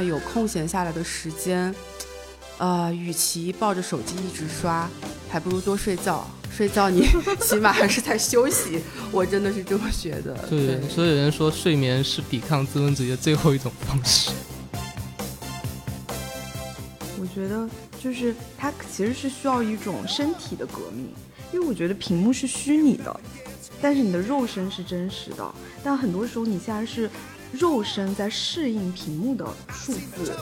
那有空闲下来的时间，呃，与其抱着手机一直刷，还不如多睡觉。睡觉你 起码还是在休息，我真的是这么觉得。对，所以有人说睡眠是抵抗资本主义的最后一种方式。我觉得就是它其实是需要一种身体的革命，因为我觉得屏幕是虚拟的，但是你的肉身是真实的。但很多时候你现在是肉身在适应屏幕的数字。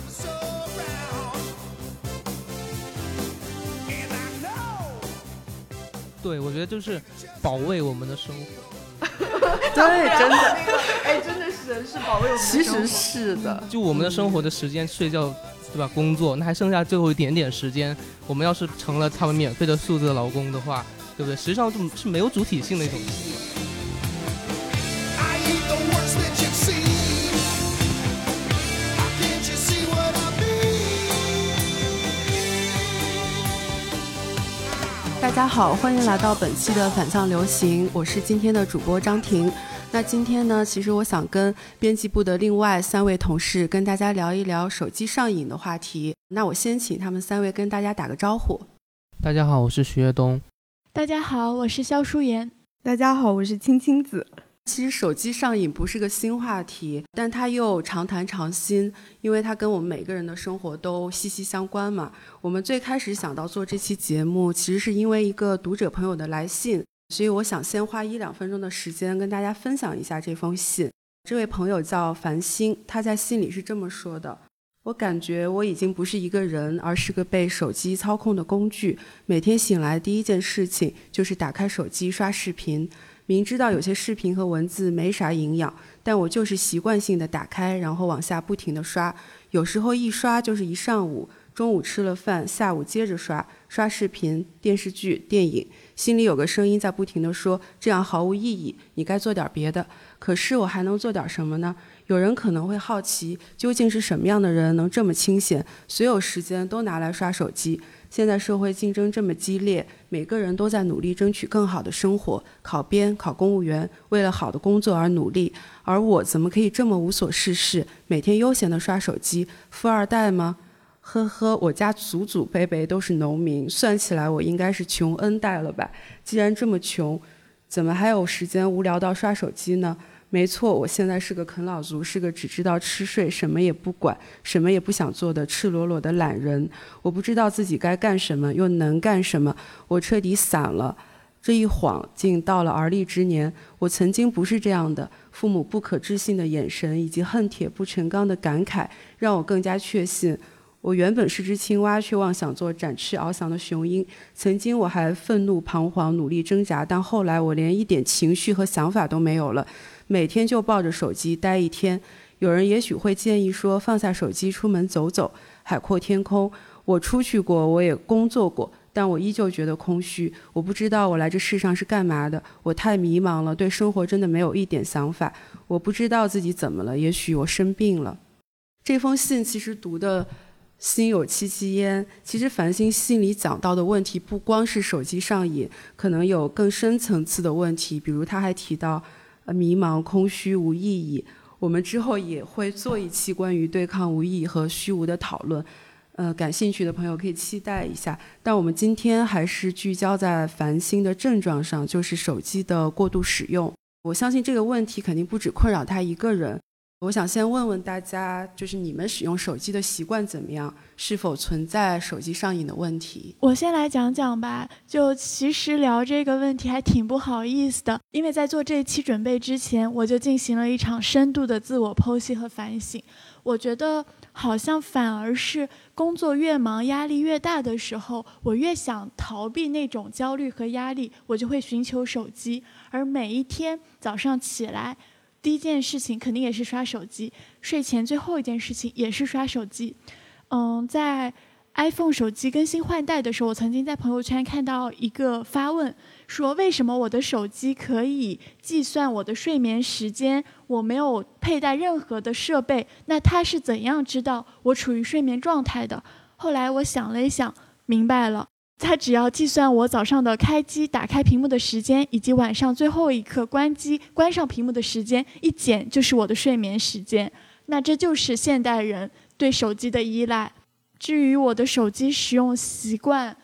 对，我觉得就是保卫我们的生活。对，真的，哎，真的是是保卫我们。其实是的，就我们的生活的时间，睡觉，对吧？工作，那还剩下最后一点点时间，我们要是成了他们免费的数字劳工的话，对不对？实际上是没有主体性的一种。大家好，欢迎来到本期的反向流行，我是今天的主播张婷。那今天呢，其实我想跟编辑部的另外三位同事跟大家聊一聊手机上瘾的话题。那我先请他们三位跟大家打个招呼。大家好，我是徐跃东。大家好，我是肖淑妍。大家好，我是青青子。其实手机上瘾不是个新话题，但它又常谈常新，因为它跟我们每个人的生活都息息相关嘛。我们最开始想到做这期节目，其实是因为一个读者朋友的来信，所以我想先花一两分钟的时间跟大家分享一下这封信。这位朋友叫繁星，他在信里是这么说的：“我感觉我已经不是一个人，而是个被手机操控的工具。每天醒来第一件事情就是打开手机刷视频。”明知道有些视频和文字没啥营养，但我就是习惯性的打开，然后往下不停的刷。有时候一刷就是一上午，中午吃了饭，下午接着刷，刷视频、电视剧、电影，心里有个声音在不停的说：这样毫无意义，你该做点别的。可是我还能做点什么呢？有人可能会好奇，究竟是什么样的人能这么清闲，所有时间都拿来刷手机？现在社会竞争这么激烈，每个人都在努力争取更好的生活，考编、考公务员，为了好的工作而努力。而我怎么可以这么无所事事，每天悠闲地刷手机？富二代吗？呵呵，我家祖祖辈辈都是农民，算起来我应该是穷恩代了吧？既然这么穷，怎么还有时间无聊到刷手机呢？没错，我现在是个啃老族，是个只知道吃睡，什么也不管，什么也不想做的赤裸裸的懒人。我不知道自己该干什么，又能干什么，我彻底散了。这一晃竟到了而立之年。我曾经不是这样的，父母不可置信的眼神以及恨铁不成钢的感慨，让我更加确信。我原本是只青蛙，却妄想做展翅翱翔的雄鹰。曾经我还愤怒彷徨，努力挣扎，但后来我连一点情绪和想法都没有了。每天就抱着手机待一天，有人也许会建议说放下手机出门走走，海阔天空。我出去过，我也工作过，但我依旧觉得空虚。我不知道我来这世上是干嘛的，我太迷茫了，对生活真的没有一点想法。我不知道自己怎么了，也许我生病了。这封信其实读的心有戚戚焉。其实繁星信里讲到的问题不光是手机上瘾，可能有更深层次的问题，比如他还提到。呃迷茫、空虚、无意义。我们之后也会做一期关于对抗无意义和虚无的讨论，呃，感兴趣的朋友可以期待一下。但我们今天还是聚焦在繁星的症状上，就是手机的过度使用。我相信这个问题肯定不止困扰他一个人。我想先问问大家，就是你们使用手机的习惯怎么样？是否存在手机上瘾的问题？我先来讲讲吧。就其实聊这个问题还挺不好意思的，因为在做这一期准备之前，我就进行了一场深度的自我剖析和反省。我觉得好像反而是工作越忙、压力越大的时候，我越想逃避那种焦虑和压力，我就会寻求手机。而每一天早上起来。第一件事情肯定也是刷手机，睡前最后一件事情也是刷手机。嗯，在 iPhone 手机更新换代的时候，我曾经在朋友圈看到一个发问，说为什么我的手机可以计算我的睡眠时间，我没有佩戴任何的设备，那它是怎样知道我处于睡眠状态的？后来我想了一想，明白了。它只要计算我早上的开机、打开屏幕的时间，以及晚上最后一刻关机、关上屏幕的时间，一减就是我的睡眠时间。那这就是现代人对手机的依赖。至于我的手机使用习惯，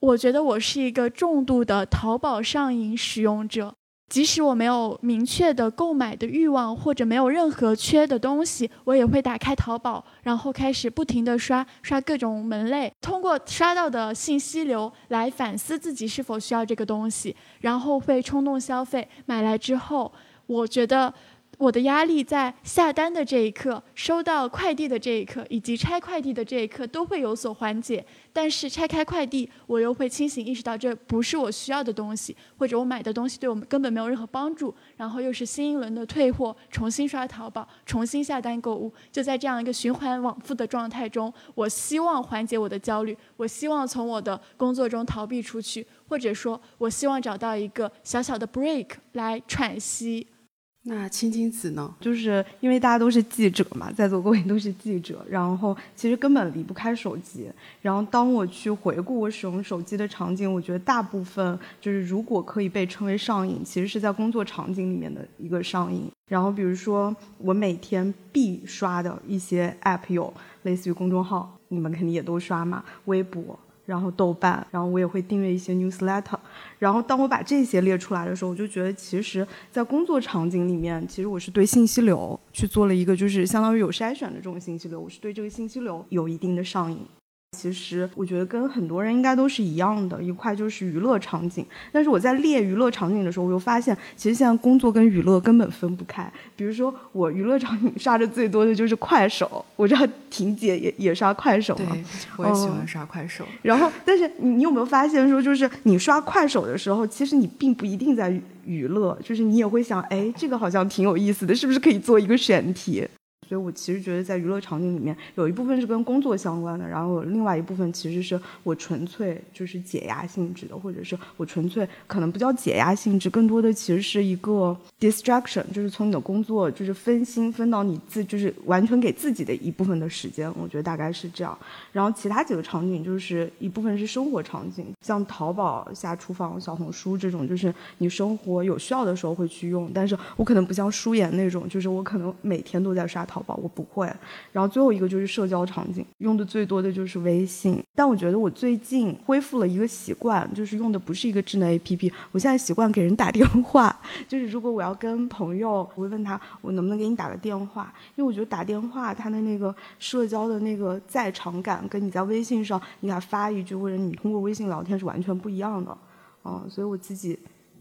我觉得我是一个重度的淘宝上瘾使用者。即使我没有明确的购买的欲望，或者没有任何缺的东西，我也会打开淘宝，然后开始不停的刷刷各种门类，通过刷到的信息流来反思自己是否需要这个东西，然后会冲动消费。买来之后，我觉得。我的压力在下单的这一刻、收到快递的这一刻以及拆快递的这一刻都会有所缓解，但是拆开快递，我又会清醒意识到这不是我需要的东西，或者我买的东西对我们根本没有任何帮助，然后又是新一轮的退货，重新刷淘宝，重新下单购物，就在这样一个循环往复的状态中，我希望缓解我的焦虑，我希望从我的工作中逃避出去，或者说，我希望找到一个小小的 break 来喘息。那青青子呢？就是因为大家都是记者嘛，在座各位都是记者，然后其实根本离不开手机。然后当我去回顾我使用手机的场景，我觉得大部分就是如果可以被称为上瘾，其实是在工作场景里面的一个上瘾。然后比如说我每天必刷的一些 app 有类似于公众号，你们肯定也都刷嘛，微博。然后豆瓣，然后我也会订阅一些 newsletter，然后当我把这些列出来的时候，我就觉得其实，在工作场景里面，其实我是对信息流去做了一个，就是相当于有筛选的这种信息流，我是对这个信息流有一定的上瘾。其实我觉得跟很多人应该都是一样的，一块就是娱乐场景。但是我在列娱乐场景的时候，我又发现，其实现在工作跟娱乐根本分不开。比如说，我娱乐场景刷的最多的就是快手，我知道婷姐也也刷快手嘛。我也喜欢刷快手。然后，但是你你有没有发现说，就是你刷快手的时候，其实你并不一定在娱乐，就是你也会想，哎，这个好像挺有意思的，是不是可以做一个选题？所以我其实觉得，在娱乐场景里面，有一部分是跟工作相关的，然后另外一部分其实是我纯粹就是解压性质的，或者是我纯粹可能不叫解压性质，更多的其实是一个 distraction，就是从你的工作就是分心分到你自就是完全给自己的一部分的时间，我觉得大概是这样。然后其他几个场景就是一部分是生活场景，像淘宝、下厨房、小红书这种，就是你生活有需要的时候会去用，但是我可能不像舒言那种，就是我可能每天都在刷淘。淘宝我不会，然后最后一个就是社交场景，用的最多的就是微信。但我觉得我最近恢复了一个习惯，就是用的不是一个智能 APP，我现在习惯给人打电话。就是如果我要跟朋友，我会问他我能不能给你打个电话，因为我觉得打电话他的那个社交的那个在场感，跟你在微信上你给他发一句或者你通过微信聊天是完全不一样的。嗯，所以我自己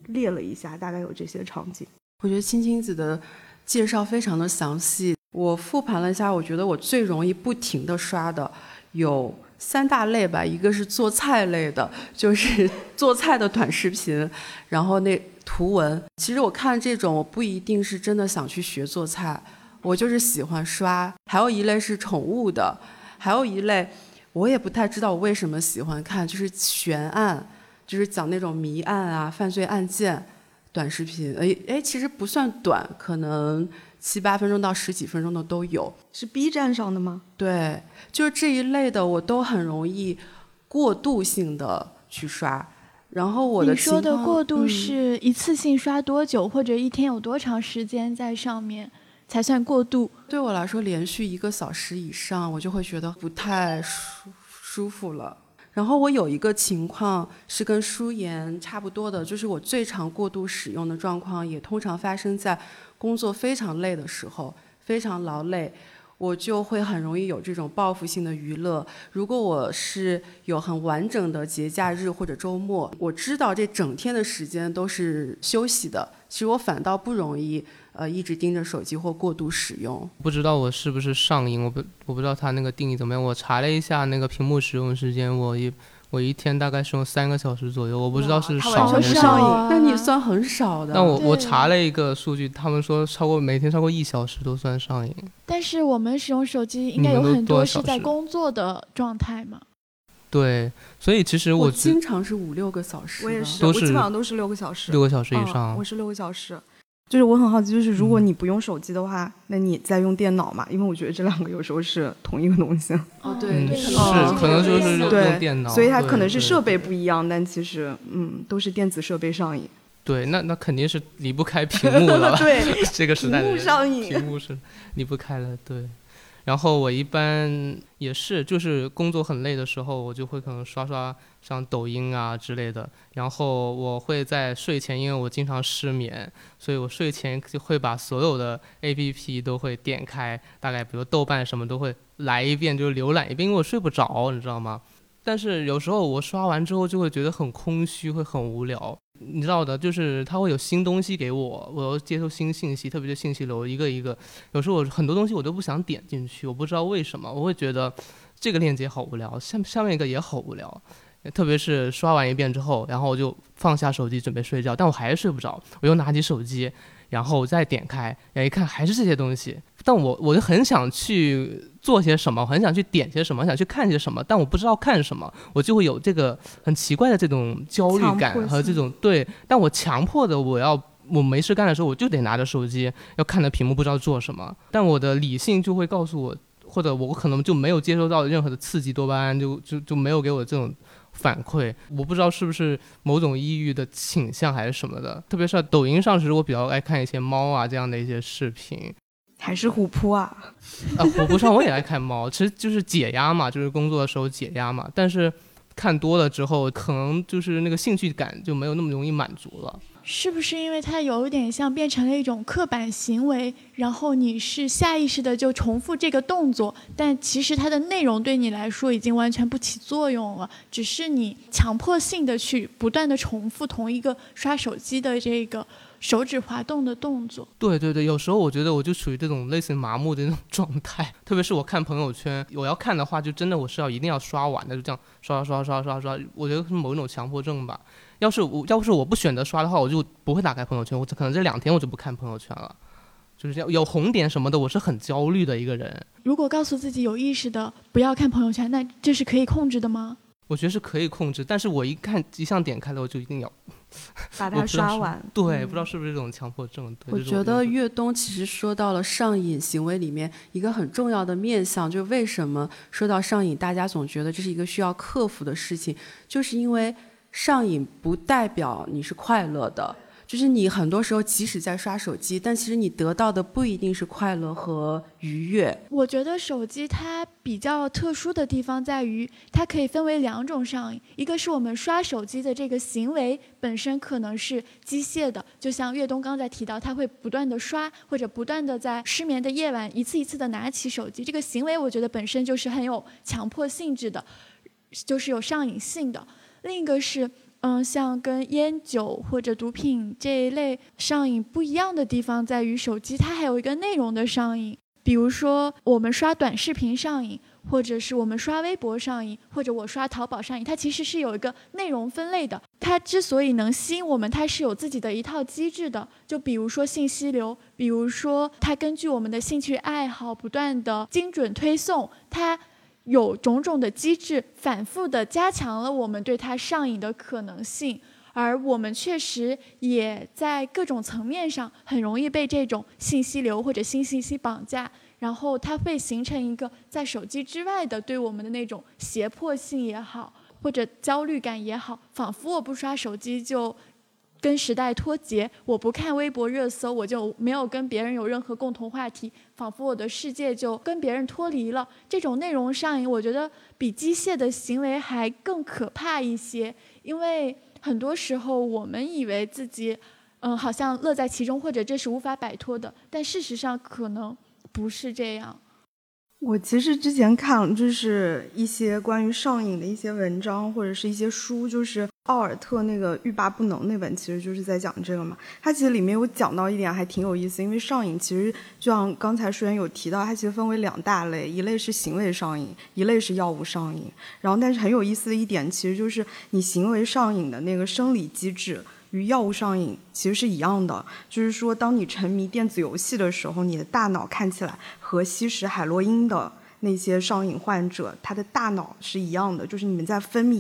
列了一下，大概有这些场景。我觉得青青子的介绍非常的详细。我复盘了一下，我觉得我最容易不停的刷的有三大类吧，一个是做菜类的，就是 做菜的短视频，然后那图文。其实我看这种，我不一定是真的想去学做菜，我就是喜欢刷。还有一类是宠物的，还有一类我也不太知道我为什么喜欢看，就是悬案，就是讲那种谜案啊、犯罪案件短视频。哎哎，其实不算短，可能。七八分钟到十几分钟的都有，是 B 站上的吗？对，就是这一类的，我都很容易过度性的去刷。然后我的你说的过度是一次性刷多久，或者一天有多长时间在上面才算过度？对我来说，连续一个小时以上，我就会觉得不太舒舒服了。然后我有一个情况是跟舒颜差不多的，就是我最常过度使用的状况，也通常发生在。工作非常累的时候，非常劳累，我就会很容易有这种报复性的娱乐。如果我是有很完整的节假日或者周末，我知道这整天的时间都是休息的，其实我反倒不容易呃一直盯着手机或过度使用。不知道我是不是上瘾？我不我不知道它那个定义怎么样。我查了一下那个屏幕使用时间，我一。我一天大概是用三个小时左右，我不知道是少还是少。那你算很少的。但我我查了一个数据，他们说超过每天超过一小时都算上瘾。但是我们使用手机应该有很多是在工作的状态嘛？对，所以其实我经常是五六个小时，我也是，我基本上都是六个小时，六个小时以上。我是六个小时。就是我很好奇，就是如果你不用手机的话，那你在用电脑嘛？因为我觉得这两个有时候是同一个东西。哦，对，是可能就是用电脑，所以它可能是设备不一样，但其实嗯，都是电子设备上瘾。对，那那肯定是离不开屏幕了。对，这个时代屏幕上瘾，屏幕是离不开了。对，然后我一般也是，就是工作很累的时候，我就会可能刷刷像抖音啊之类的。然后我会在睡前，因为我经常失眠，所以我睡前就会把所有的 APP 都会点开，大概比如豆瓣什么都会来一遍，就浏览一遍，因为我睡不着，你知道吗？但是有时候我刷完之后就会觉得很空虚，会很无聊。你知道的，就是它会有新东西给我，我要接受新信息，特别是信息流一个一个。有时候我很多东西我都不想点进去，我不知道为什么，我会觉得这个链接好无聊，下下面一个也好无聊。特别是刷完一遍之后，然后我就放下手机准备睡觉，但我还是睡不着，我又拿起手机。然后再点开，然后一看还是这些东西，但我我就很想去做些什么，很想去点些什么，想去看些什么，但我不知道看什么，我就会有这个很奇怪的这种焦虑感和这种对，但我强迫的我要我没事干的时候，我就得拿着手机要看着屏幕不知道做什么，但我的理性就会告诉我，或者我可能就没有接收到任何的刺激，多巴胺就就就没有给我这种。反馈，我不知道是不是某种抑郁的倾向还是什么的。特别是抖音上，其实我比较爱看一些猫啊这样的一些视频，还是虎扑啊？啊，虎扑上我也爱看猫，其实就是解压嘛，就是工作的时候解压嘛。但是看多了之后，可能就是那个兴趣感就没有那么容易满足了。是不是因为它有点像变成了一种刻板行为，然后你是下意识的就重复这个动作，但其实它的内容对你来说已经完全不起作用了，只是你强迫性的去不断的重复同一个刷手机的这个手指滑动的动作。对对对，有时候我觉得我就属于这种类似麻木的那种 状态，特别是我看朋友圈，我要看的话，就真的我是要一定要刷完的，就这样刷刷刷刷刷刷，我觉得是某一种强迫症吧。要是我要是我不选择刷的话，我就不会打开朋友圈。我可能这两天我就不看朋友圈了，就是这样。有红点什么的，我是很焦虑的一个人。如果告诉自己有意识的不要看朋友圈，那这是可以控制的吗？我觉得是可以控制，但是我一看一项点开了，我就一定要把 它刷完。对，不知道是不是这种强迫症。我觉得岳冬其实说到了上瘾行为里面一个很重要的面向，就是为什么说到上瘾，大家总觉得这是一个需要克服的事情，就是因为。上瘾不代表你是快乐的，就是你很多时候即使在刷手机，但其实你得到的不一定是快乐和愉悦。我觉得手机它比较特殊的地方在于，它可以分为两种上瘾，一个是我们刷手机的这个行为本身可能是机械的，就像岳东刚才提到，他会不断的刷或者不断的在失眠的夜晚一次一次的拿起手机，这个行为我觉得本身就是很有强迫性质的，就是有上瘾性的。另一个是，嗯，像跟烟酒或者毒品这一类上瘾不一样的地方在于，手机它还有一个内容的上瘾。比如说，我们刷短视频上瘾，或者是我们刷微博上瘾，或者我刷淘宝上瘾，它其实是有一个内容分类的。它之所以能吸引我们，它是有自己的一套机制的。就比如说信息流，比如说它根据我们的兴趣爱好不断的精准推送，它。有种种的机制，反复的加强了我们对它上瘾的可能性，而我们确实也在各种层面上很容易被这种信息流或者新信息绑架，然后它会形成一个在手机之外的对我们的那种胁迫性也好，或者焦虑感也好，仿佛我不刷手机就。跟时代脱节，我不看微博热搜，我就没有跟别人有任何共同话题，仿佛我的世界就跟别人脱离了。这种内容上瘾，我觉得比机械的行为还更可怕一些，因为很多时候我们以为自己，嗯，好像乐在其中，或者这是无法摆脱的，但事实上可能不是这样。我其实之前看就是一些关于上瘾的一些文章，或者是一些书，就是奥尔特那个欲罢不能那本，其实就是在讲这个嘛。它其实里面有讲到一点还挺有意思，因为上瘾其实就像刚才舒言有提到，它其实分为两大类，一类是行为上瘾，一类是药物上瘾。然后但是很有意思的一点，其实就是你行为上瘾的那个生理机制。与药物上瘾其实是一样的，就是说，当你沉迷电子游戏的时候，你的大脑看起来和吸食海洛因的那些上瘾患者，他的大脑是一样的，就是你们在分泌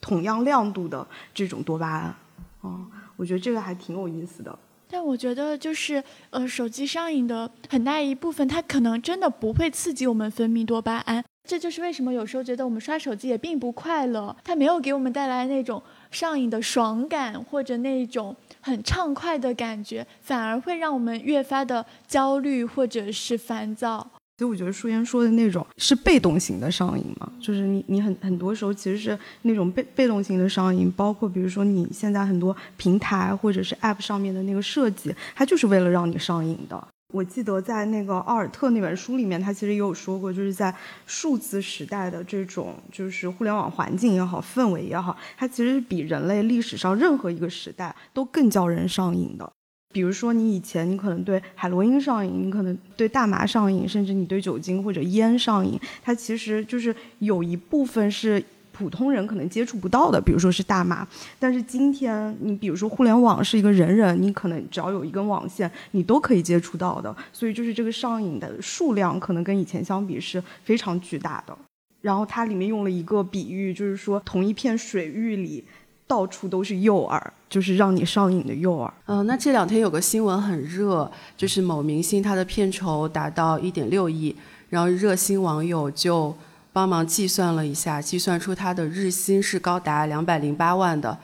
同样亮度的这种多巴胺。哦，我觉得这个还挺有意思的。但我觉得，就是呃，手机上瘾的很大一部分，它可能真的不会刺激我们分泌多巴胺。这就是为什么有时候觉得我们刷手机也并不快乐，它没有给我们带来那种。上瘾的爽感或者那种很畅快的感觉，反而会让我们越发的焦虑或者是烦躁。所以我觉得舒言说的那种是被动型的上瘾嘛，就是你你很很多时候其实是那种被被动型的上瘾，包括比如说你现在很多平台或者是 App 上面的那个设计，它就是为了让你上瘾的。我记得在那个奥尔特那本书里面，他其实也有说过，就是在数字时代的这种就是互联网环境也好，氛围也好，它其实是比人类历史上任何一个时代都更叫人上瘾的。比如说，你以前你可能对海洛因上瘾，你可能对大麻上瘾，甚至你对酒精或者烟上瘾，它其实就是有一部分是普通人可能接触不到的，比如说是大麻。但是今天，你比如说互联网是一个人人，你可能只要有一根网线，你都可以接触到的。所以就是这个上瘾的数量可能跟以前相比是非常巨大的。然后它里面用了一个比喻，就是说同一片水域里。到处都是诱饵，就是让你上瘾的诱饵。嗯，那这两天有个新闻很热，就是某明星他的片酬达到一点六亿，然后热心网友就帮忙计算了一下，计算出他的日薪是高达两百零八万的。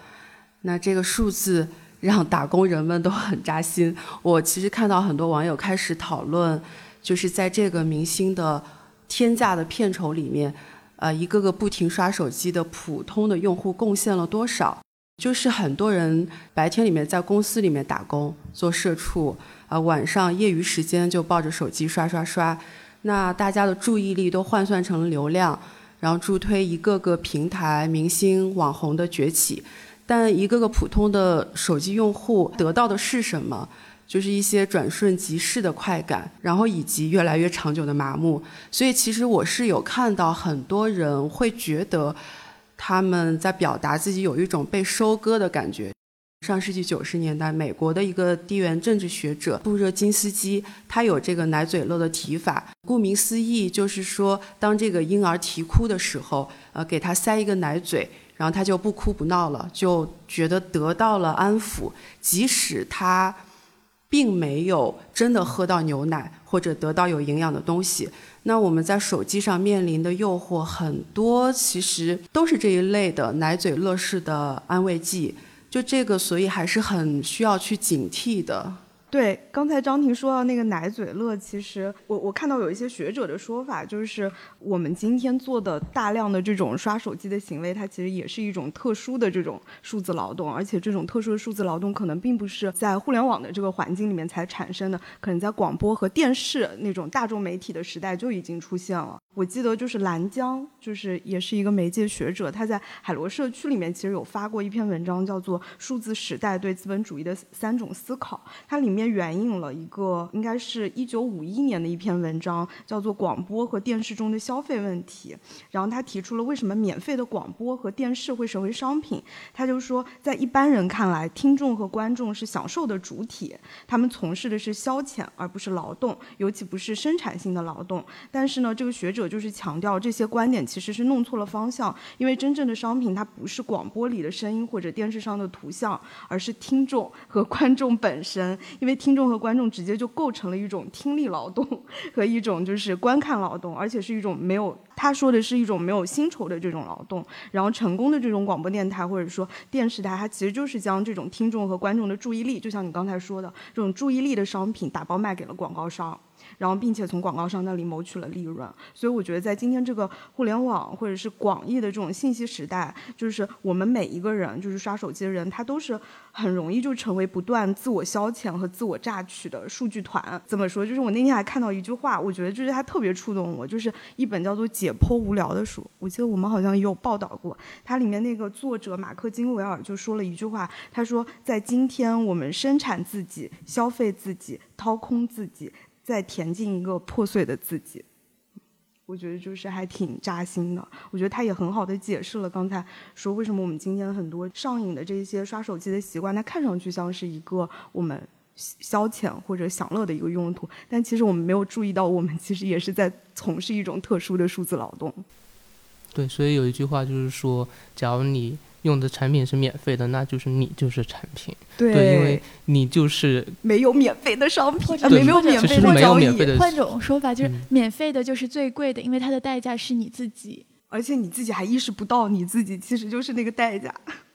那这个数字让打工人们都很扎心。我其实看到很多网友开始讨论，就是在这个明星的天价的片酬里面。呃，一个个不停刷手机的普通的用户贡献了多少？就是很多人白天里面在公司里面打工做社畜，啊，晚上业余时间就抱着手机刷刷刷。那大家的注意力都换算成了流量，然后助推一个个平台、明星、网红的崛起。但一个个普通的手机用户得到的是什么？就是一些转瞬即逝的快感，然后以及越来越长久的麻木。所以其实我是有看到很多人会觉得他们在表达自己有一种被收割的感觉。上世纪九十年代，美国的一个地缘政治学者布热津斯基，他有这个“奶嘴乐”的提法。顾名思义，就是说当这个婴儿啼哭的时候，呃，给他塞一个奶嘴，然后他就不哭不闹了，就觉得得到了安抚，即使他。并没有真的喝到牛奶或者得到有营养的东西。那我们在手机上面临的诱惑很多，其实都是这一类的奶嘴乐事的安慰剂。就这个，所以还是很需要去警惕的。对，刚才张婷说到那个奶嘴乐，其实我我看到有一些学者的说法，就是我们今天做的大量的这种刷手机的行为，它其实也是一种特殊的这种数字劳动，而且这种特殊的数字劳动可能并不是在互联网的这个环境里面才产生的，可能在广播和电视那种大众媒体的时代就已经出现了。我记得就是兰江，就是也是一个媒介学者，他在海螺社区里面其实有发过一篇文章，叫做《数字时代对资本主义的三种思考》，它里面援引了一个应该是一九五一年的一篇文章，叫做《广播和电视中的消费问题》，然后他提出了为什么免费的广播和电视会成为商品，他就说在一般人看来，听众和观众是享受的主体，他们从事的是消遣而不是劳动，尤其不是生产性的劳动，但是呢，这个学者。就是强调这些观点其实是弄错了方向，因为真正的商品它不是广播里的声音或者电视上的图像，而是听众和观众本身。因为听众和观众直接就构成了一种听力劳动和一种就是观看劳动，而且是一种没有他说的是一种没有薪酬的这种劳动。然后成功的这种广播电台或者说电视台，它其实就是将这种听众和观众的注意力，就像你刚才说的这种注意力的商品打包卖给了广告商。然后，并且从广告商那里谋取了利润，所以我觉得在今天这个互联网或者是广义的这种信息时代，就是我们每一个人，就是刷手机的人，他都是很容易就成为不断自我消遣和自我榨取的数据团。怎么说？就是我那天还看到一句话，我觉得就是它特别触动我，就是一本叫做《解剖无聊》的书。我记得我们好像也有报道过，它里面那个作者马克金维尔就说了一句话，他说：“在今天，我们生产自己，消费自己，掏空自己。”在填进一个破碎的自己，我觉得就是还挺扎心的。我觉得他也很好的解释了刚才说为什么我们今天很多上瘾的这些刷手机的习惯，它看上去像是一个我们消遣或者享乐的一个用途，但其实我们没有注意到，我们其实也是在从事一种特殊的数字劳动。对，所以有一句话就是说，假如你。用的产品是免费的，那就是你就是产品。对，因为你就是没有免费的商品，没有免费的交易。换种说法就是，免费的就是最贵的，因为它的代价是你自己，而且你自己还意识不到，你自己其实就是那个代价。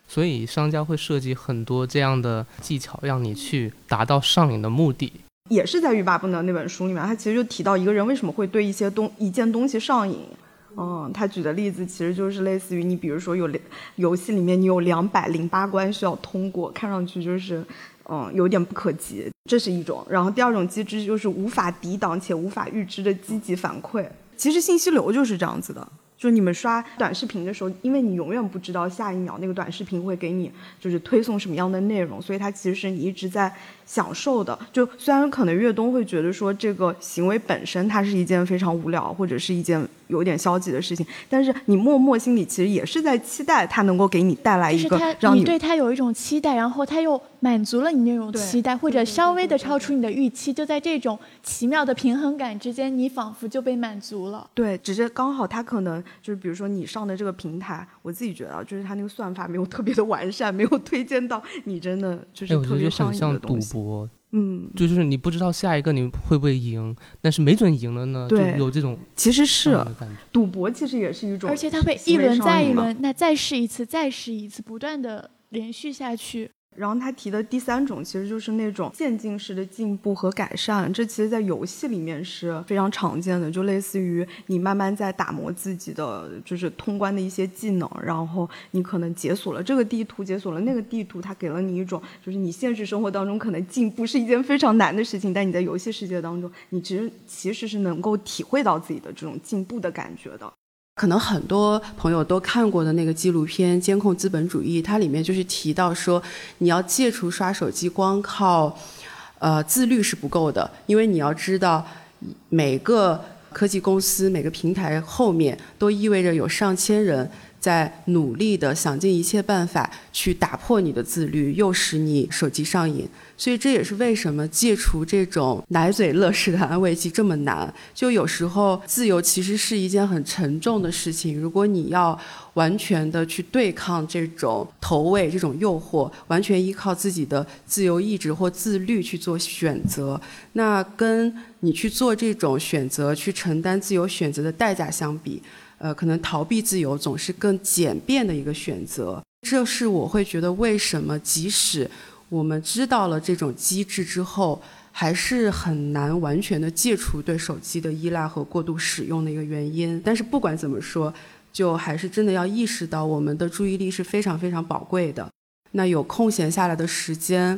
所以商家会设计很多这样的技巧，让你去达到上瘾的目的。也是在欲罢不能那本书里面，他其实就提到一个人为什么会对一些东一件东西上瘾。嗯，他举的例子其实就是类似于你，比如说有游戏里面你有两百零八关需要通过，看上去就是嗯有点不可及，这是一种。然后第二种机制就是无法抵挡且无法预知的积极反馈。其实信息流就是这样子的。就你们刷短视频的时候，因为你永远不知道下一秒那个短视频会给你就是推送什么样的内容，所以它其实是你一直在享受的。就虽然可能越东会觉得说这个行为本身它是一件非常无聊或者是一件有点消极的事情，但是你默默心里其实也是在期待它能够给你带来一个让你对它有一种期待，然后它又满足了你那种期待，或者稍微的超出你的预期，就在这种奇妙的平衡感之间，你仿佛就被满足了。对，只是刚好它可能。就是比如说你上的这个平台，我自己觉得就是它那个算法没有特别的完善，没有推荐到你真的就是特别上瘾的东西。赌博，嗯，就是你不知道下一个你会不会赢，但是没准赢了呢，就，有这种其实是赌博，其实也是一种，而且它会一轮再一轮，那再试一次，再试一次，不断的连续下去。然后他提的第三种，其实就是那种渐进式的进步和改善。这其实，在游戏里面是非常常见的，就类似于你慢慢在打磨自己的，就是通关的一些技能。然后你可能解锁了这个地图，解锁了那个地图，它给了你一种，就是你现实生活当中可能进步是一件非常难的事情，但你在游戏世界当中，你其实其实是能够体会到自己的这种进步的感觉的。可能很多朋友都看过的那个纪录片《监控资本主义》，它里面就是提到说，你要戒除刷手机，光靠，呃，自律是不够的，因为你要知道，每个科技公司、每个平台后面都意味着有上千人。在努力的想尽一切办法去打破你的自律，诱使你手机上瘾，所以这也是为什么戒除这种奶嘴乐式的安慰剂这么难。就有时候自由其实是一件很沉重的事情，如果你要完全的去对抗这种投喂、这种诱惑，完全依靠自己的自由意志或自律去做选择，那跟你去做这种选择、去承担自由选择的代价相比。呃，可能逃避自由总是更简便的一个选择。这是我会觉得为什么即使我们知道了这种机制之后，还是很难完全的戒除对手机的依赖和过度使用的一个原因。但是不管怎么说，就还是真的要意识到我们的注意力是非常非常宝贵的。那有空闲下来的时间，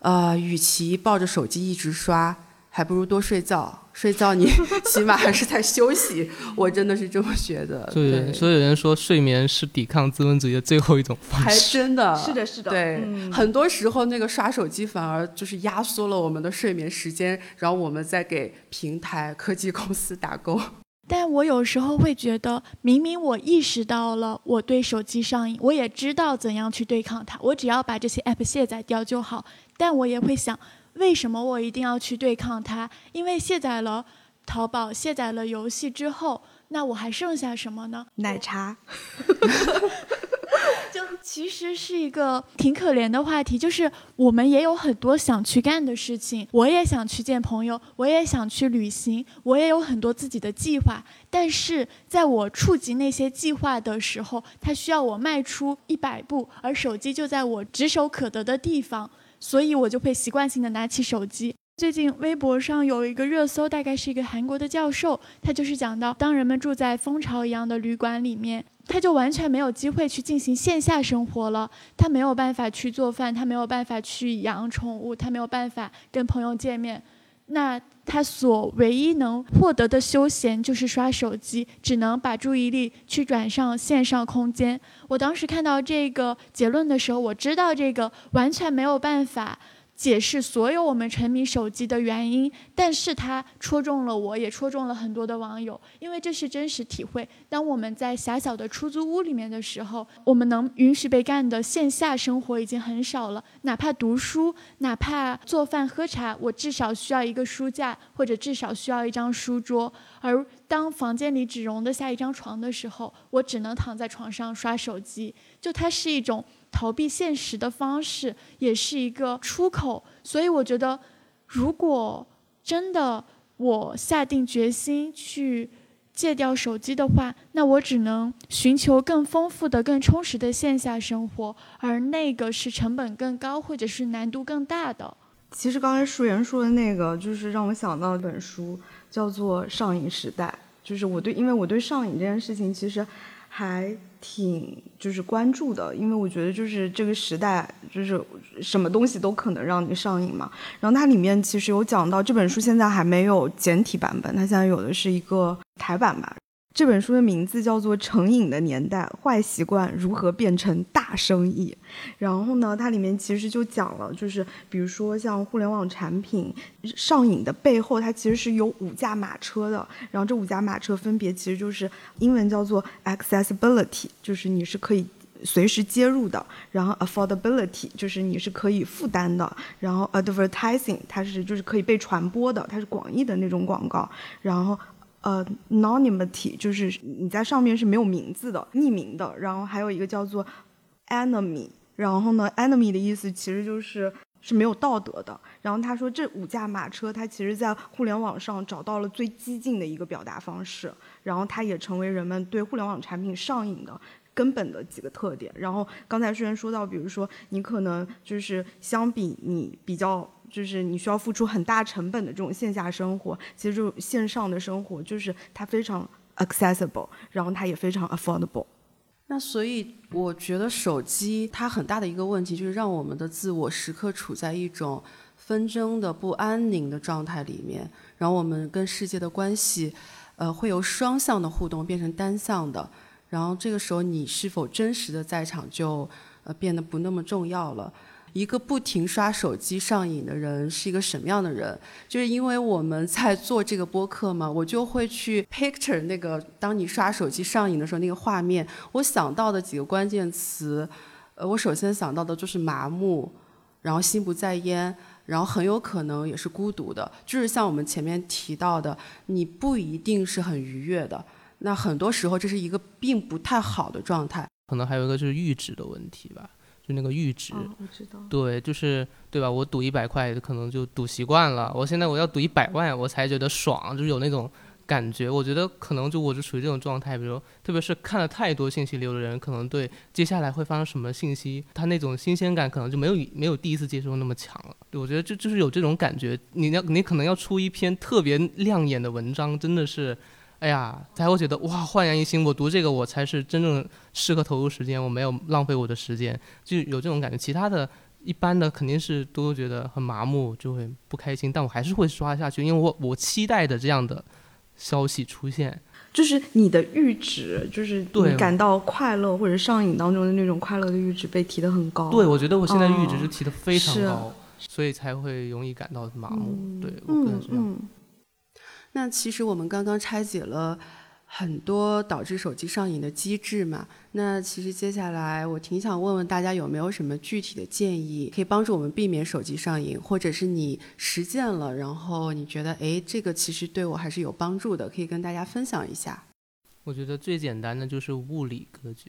呃，与其抱着手机一直刷。还不如多睡觉，睡觉你 起码还是在休息。我真的是这么觉得。所以，所以有人说睡眠是抵抗资本主义的最后一种方式。还真的 是的，是的。对，很多时候那个刷手机反而就是压缩了我们的睡眠时间，然后我们再给平台、科技公司打工。但我有时候会觉得，明明我意识到了我对手机上瘾，我也知道怎样去对抗它，我只要把这些 app 卸载掉就好。但我也会想。为什么我一定要去对抗它？因为卸载了淘宝，卸载了游戏之后，那我还剩下什么呢？奶茶。就其实是一个挺可怜的话题，就是我们也有很多想去干的事情，我也想去见朋友，我也想去旅行，我也有很多自己的计划。但是在我触及那些计划的时候，它需要我迈出一百步，而手机就在我指手可得的地方。所以我就会习惯性的拿起手机。最近微博上有一个热搜，大概是一个韩国的教授，他就是讲到，当人们住在蜂巢一样的旅馆里面，他就完全没有机会去进行线下生活了。他没有办法去做饭，他没有办法去养宠物，他没有办法跟朋友见面。那他所唯一能获得的休闲就是刷手机，只能把注意力去转上线上空间。我当时看到这个结论的时候，我知道这个完全没有办法。解释所有我们沉迷手机的原因，但是它戳中了我，也戳中了很多的网友，因为这是真实体会。当我们在狭小的出租屋里面的时候，我们能允许被干的线下生活已经很少了。哪怕读书，哪怕做饭喝茶，我至少需要一个书架，或者至少需要一张书桌。而当房间里只容得下一张床的时候，我只能躺在床上刷手机。就它是一种。逃避现实的方式也是一个出口，所以我觉得，如果真的我下定决心去戒掉手机的话，那我只能寻求更丰富的、更充实的线下生活，而那个是成本更高或者是难度更大的。其实刚才舒言说的那个，就是让我想到一本书，叫做《上瘾时代》。就是我对，因为我对上瘾这件事情其实还挺就是关注的，因为我觉得就是这个时代，就是什么东西都可能让你上瘾嘛。然后它里面其实有讲到，这本书现在还没有简体版本，它现在有的是一个台版吧。这本书的名字叫做《成瘾的年代：坏习惯如何变成大生意》。然后呢，它里面其实就讲了，就是比如说像互联网产品上瘾的背后，它其实是有五驾马车的。然后这五驾马车分别其实就是英文叫做 accessibility，就是你是可以随时接入的；然后 affordability，就是你是可以负担的；然后 advertising，它是就是可以被传播的，它是广义的那种广告；然后呃，anonymity 就是你在上面是没有名字的，匿名的。然后还有一个叫做 enemy，然后呢，enemy 的意思其实就是是没有道德的。然后他说这五驾马车，它其实在互联网上找到了最激进的一个表达方式，然后它也成为人们对互联网产品上瘾的根本的几个特点。然后刚才虽然说到，比如说你可能就是相比你比较。就是你需要付出很大成本的这种线下生活，其实这种线上的生活就是它非常 accessible，然后它也非常 affordable。那所以我觉得手机它很大的一个问题就是让我们的自我时刻处在一种纷争的不安宁的状态里面，然后我们跟世界的关系，呃，会由双向的互动变成单向的，然后这个时候你是否真实的在场就呃变得不那么重要了。一个不停刷手机上瘾的人是一个什么样的人？就是因为我们在做这个播客嘛，我就会去 picture 那个当你刷手机上瘾的时候那个画面。我想到的几个关键词，呃，我首先想到的就是麻木，然后心不在焉，然后很有可能也是孤独的。就是像我们前面提到的，你不一定是很愉悦的。那很多时候这是一个并不太好的状态。可能还有一个就是阈值的问题吧。就那个阈值，我知道，对，就是对吧？我赌一百块，可能就赌习惯了。我现在我要赌一百万，我才觉得爽，就是有那种感觉。我觉得可能就我就处于这种状态，比如特别是看了太多信息流的人，可能对接下来会发生什么信息，他那种新鲜感可能就没有没有第一次接触那么强了。我觉得就就是有这种感觉，你要你可能要出一篇特别亮眼的文章，真的是。哎呀，才会觉得哇，焕然一新！我读这个，我才是真正适合投入时间，我没有浪费我的时间，就有这种感觉。其他的一般的肯定是都觉得很麻木，就会不开心，但我还是会刷下去，因为我我期待的这样的消息出现。就是你的阈值，就是你感到快乐或者上瘾当中的那种快乐的阈值被提得很高。对，我觉得我现在阈值是提得非常高，所以才会容易感到麻木。对我个人是这样。那其实我们刚刚拆解了很多导致手机上瘾的机制嘛。那其实接下来我挺想问问大家有没有什么具体的建议，可以帮助我们避免手机上瘾，或者是你实践了，然后你觉得哎这个其实对我还是有帮助的，可以跟大家分享一下。我觉得最简单的就是物理隔绝，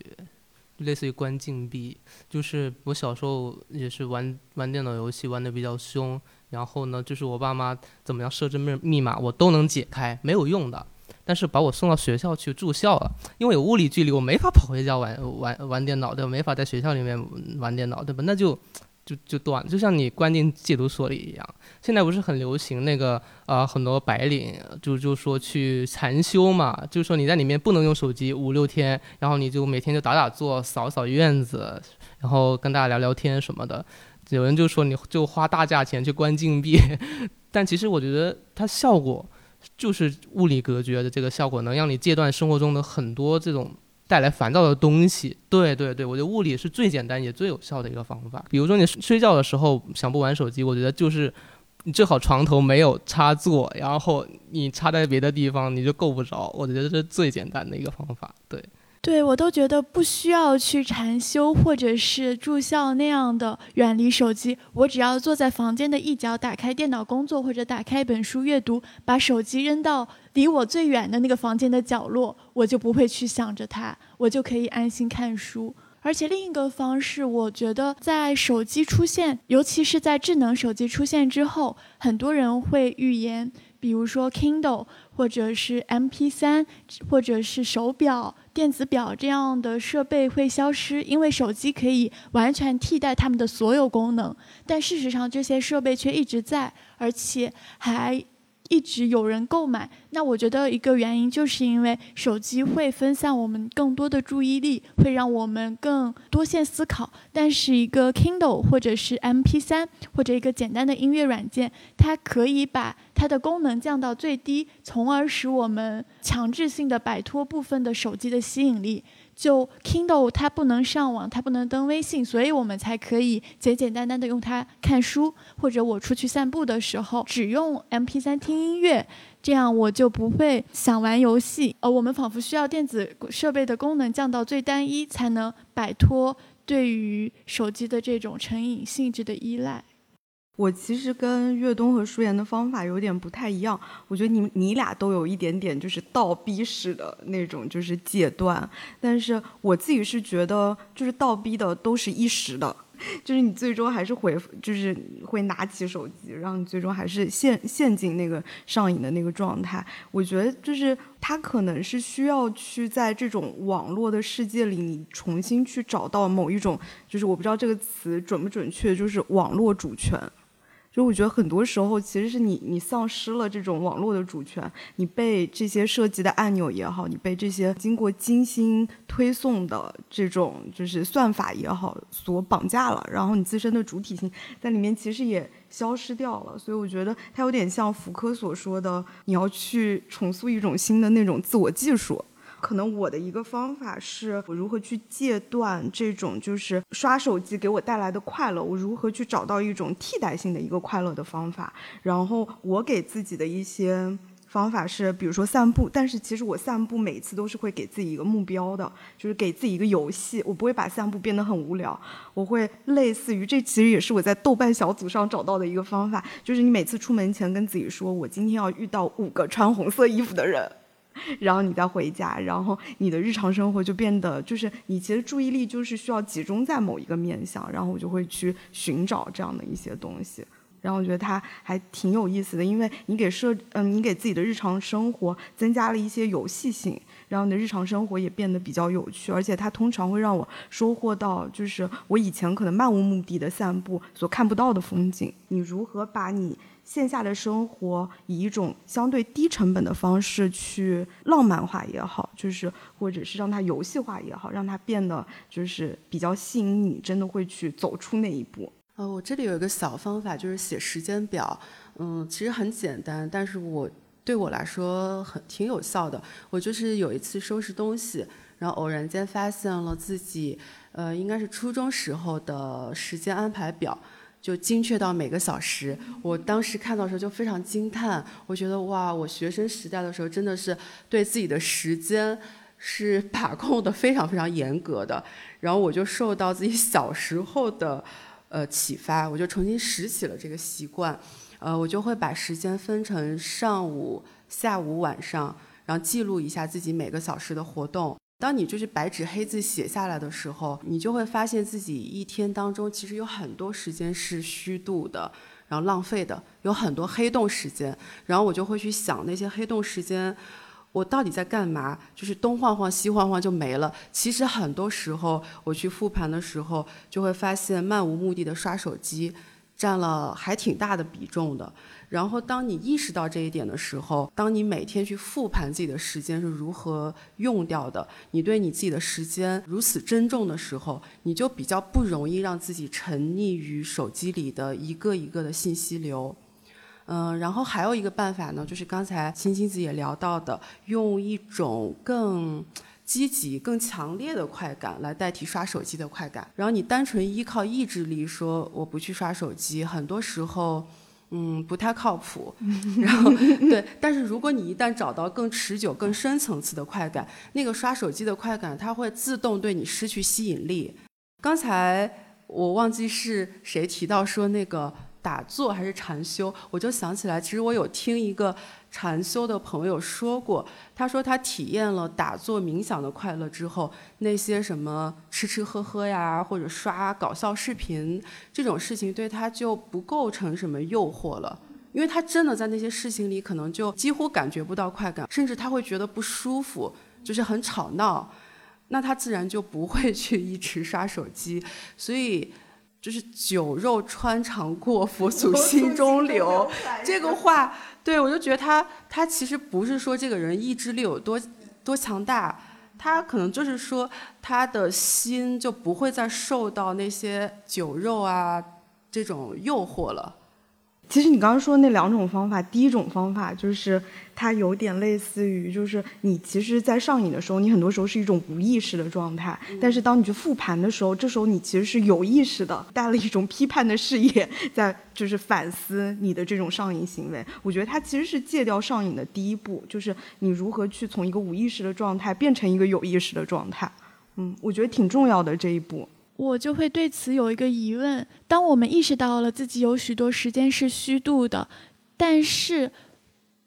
类似于关禁闭。就是我小时候也是玩玩电脑游戏玩的比较凶。然后呢，就是我爸妈怎么样设置密密码，我都能解开，没有用的。但是把我送到学校去住校了，因为有物理距离，我没法跑回家玩玩玩电脑，对吧？没法在学校里面玩电脑，对吧？那就就就断，就像你关进戒毒所里一样。现在不是很流行那个啊，很多白领就就说去禅修嘛，就是说你在里面不能用手机五六天，然后你就每天就打打坐、扫扫院子，然后跟大家聊聊天什么的。有人就说你就花大价钱去关禁闭，但其实我觉得它效果就是物理隔绝的这个效果，能让你戒断生活中的很多这种带来烦躁的东西。对对对，我觉得物理是最简单也最有效的一个方法。比如说你睡觉的时候想不玩手机，我觉得就是你最好床头没有插座，然后你插在别的地方你就够不着。我觉得这是最简单的一个方法。对。对，我都觉得不需要去禅修或者是住校那样的远离手机。我只要坐在房间的一角，打开电脑工作或者打开一本书阅读，把手机扔到离我最远的那个房间的角落，我就不会去想着它，我就可以安心看书。而且另一个方式，我觉得在手机出现，尤其是在智能手机出现之后，很多人会预言，比如说 Kindle 或者是 MP3 或者是手表。电子表这样的设备会消失，因为手机可以完全替代它们的所有功能。但事实上，这些设备却一直在，而且还。一直有人购买，那我觉得一个原因就是因为手机会分散我们更多的注意力，会让我们更多线思考。但是一个 Kindle 或者是 MP3 或者一个简单的音乐软件，它可以把它的功能降到最低，从而使我们强制性的摆脱部分的手机的吸引力。就 Kindle 它不能上网，它不能登微信，所以我们才可以简简单单的用它看书，或者我出去散步的时候只用 MP3 听音乐，这样我就不会想玩游戏。呃，我们仿佛需要电子设备的功能降到最单一，才能摆脱对于手机的这种成瘾性质的依赖。我其实跟岳东和舒言的方法有点不太一样，我觉得你你俩都有一点点就是倒逼式的那种就是戒断，但是我自己是觉得就是倒逼的都是一时的，就是你最终还是会就是会拿起手机，让你最终还是陷陷进那个上瘾的那个状态。我觉得就是他可能是需要去在这种网络的世界里，你重新去找到某一种，就是我不知道这个词准不准确，就是网络主权。就我觉得很多时候，其实是你你丧失了这种网络的主权，你被这些设计的按钮也好，你被这些经过精心推送的这种就是算法也好所绑架了，然后你自身的主体性在里面其实也消失掉了。所以我觉得它有点像福柯所说的，你要去重塑一种新的那种自我技术。可能我的一个方法是我如何去戒断这种就是刷手机给我带来的快乐，我如何去找到一种替代性的一个快乐的方法。然后我给自己的一些方法是，比如说散步，但是其实我散步每次都是会给自己一个目标的，就是给自己一个游戏，我不会把散步变得很无聊，我会类似于这其实也是我在豆瓣小组上找到的一个方法，就是你每次出门前跟自己说，我今天要遇到五个穿红色衣服的人。然后你再回家，然后你的日常生活就变得就是你其实注意力就是需要集中在某一个面向，然后我就会去寻找这样的一些东西，然后我觉得它还挺有意思的，因为你给设嗯你给自己的日常生活增加了一些游戏性，然后你的日常生活也变得比较有趣，而且它通常会让我收获到就是我以前可能漫无目的的散步所看不到的风景。你如何把你？线下的生活以一种相对低成本的方式去浪漫化也好，就是或者是让它游戏化也好，让它变得就是比较吸引你，真的会去走出那一步。呃，我这里有一个小方法，就是写时间表。嗯，其实很简单，但是我对我来说很挺有效的。我就是有一次收拾东西，然后偶然间发现了自己，呃，应该是初中时候的时间安排表。就精确到每个小时，我当时看到的时候就非常惊叹，我觉得哇，我学生时代的时候真的是对自己的时间是把控的非常非常严格的，然后我就受到自己小时候的呃启发，我就重新拾起了这个习惯，呃，我就会把时间分成上午、下午、晚上，然后记录一下自己每个小时的活动。当你就是白纸黑字写下来的时候，你就会发现自己一天当中其实有很多时间是虚度的，然后浪费的，有很多黑洞时间。然后我就会去想那些黑洞时间，我到底在干嘛？就是东晃晃西晃晃就没了。其实很多时候我去复盘的时候，就会发现漫无目的的刷手机，占了还挺大的比重的。然后，当你意识到这一点的时候，当你每天去复盘自己的时间是如何用掉的，你对你自己的时间如此珍重的时候，你就比较不容易让自己沉溺于手机里的一个一个的信息流。嗯，然后还有一个办法呢，就是刚才青青子也聊到的，用一种更积极、更强烈的快感来代替刷手机的快感。然后你单纯依靠意志力说我不去刷手机，很多时候。嗯，不太靠谱。然后，对，但是如果你一旦找到更持久、更深层次的快感，那个刷手机的快感，它会自动对你失去吸引力。刚才我忘记是谁提到说那个。打坐还是禅修，我就想起来，其实我有听一个禅修的朋友说过，他说他体验了打坐冥想的快乐之后，那些什么吃吃喝喝呀，或者刷搞笑视频这种事情，对他就不构成什么诱惑了，因为他真的在那些事情里可能就几乎感觉不到快感，甚至他会觉得不舒服，就是很吵闹。那他自然就不会去一直刷手机。所以，就是酒肉穿肠过，佛祖心中留这个话，对我就觉得他他其实不是说这个人意志力有多多强大，他可能就是说他的心就不会再受到那些酒肉啊这种诱惑了。其实你刚刚说那两种方法，第一种方法就是它有点类似于，就是你其实，在上瘾的时候，你很多时候是一种无意识的状态，但是当你去复盘的时候，这时候你其实是有意识的，带了一种批判的视野，在就是反思你的这种上瘾行为。我觉得它其实是戒掉上瘾的第一步，就是你如何去从一个无意识的状态变成一个有意识的状态。嗯，我觉得挺重要的这一步。我就会对此有一个疑问：当我们意识到了自己有许多时间是虚度的，但是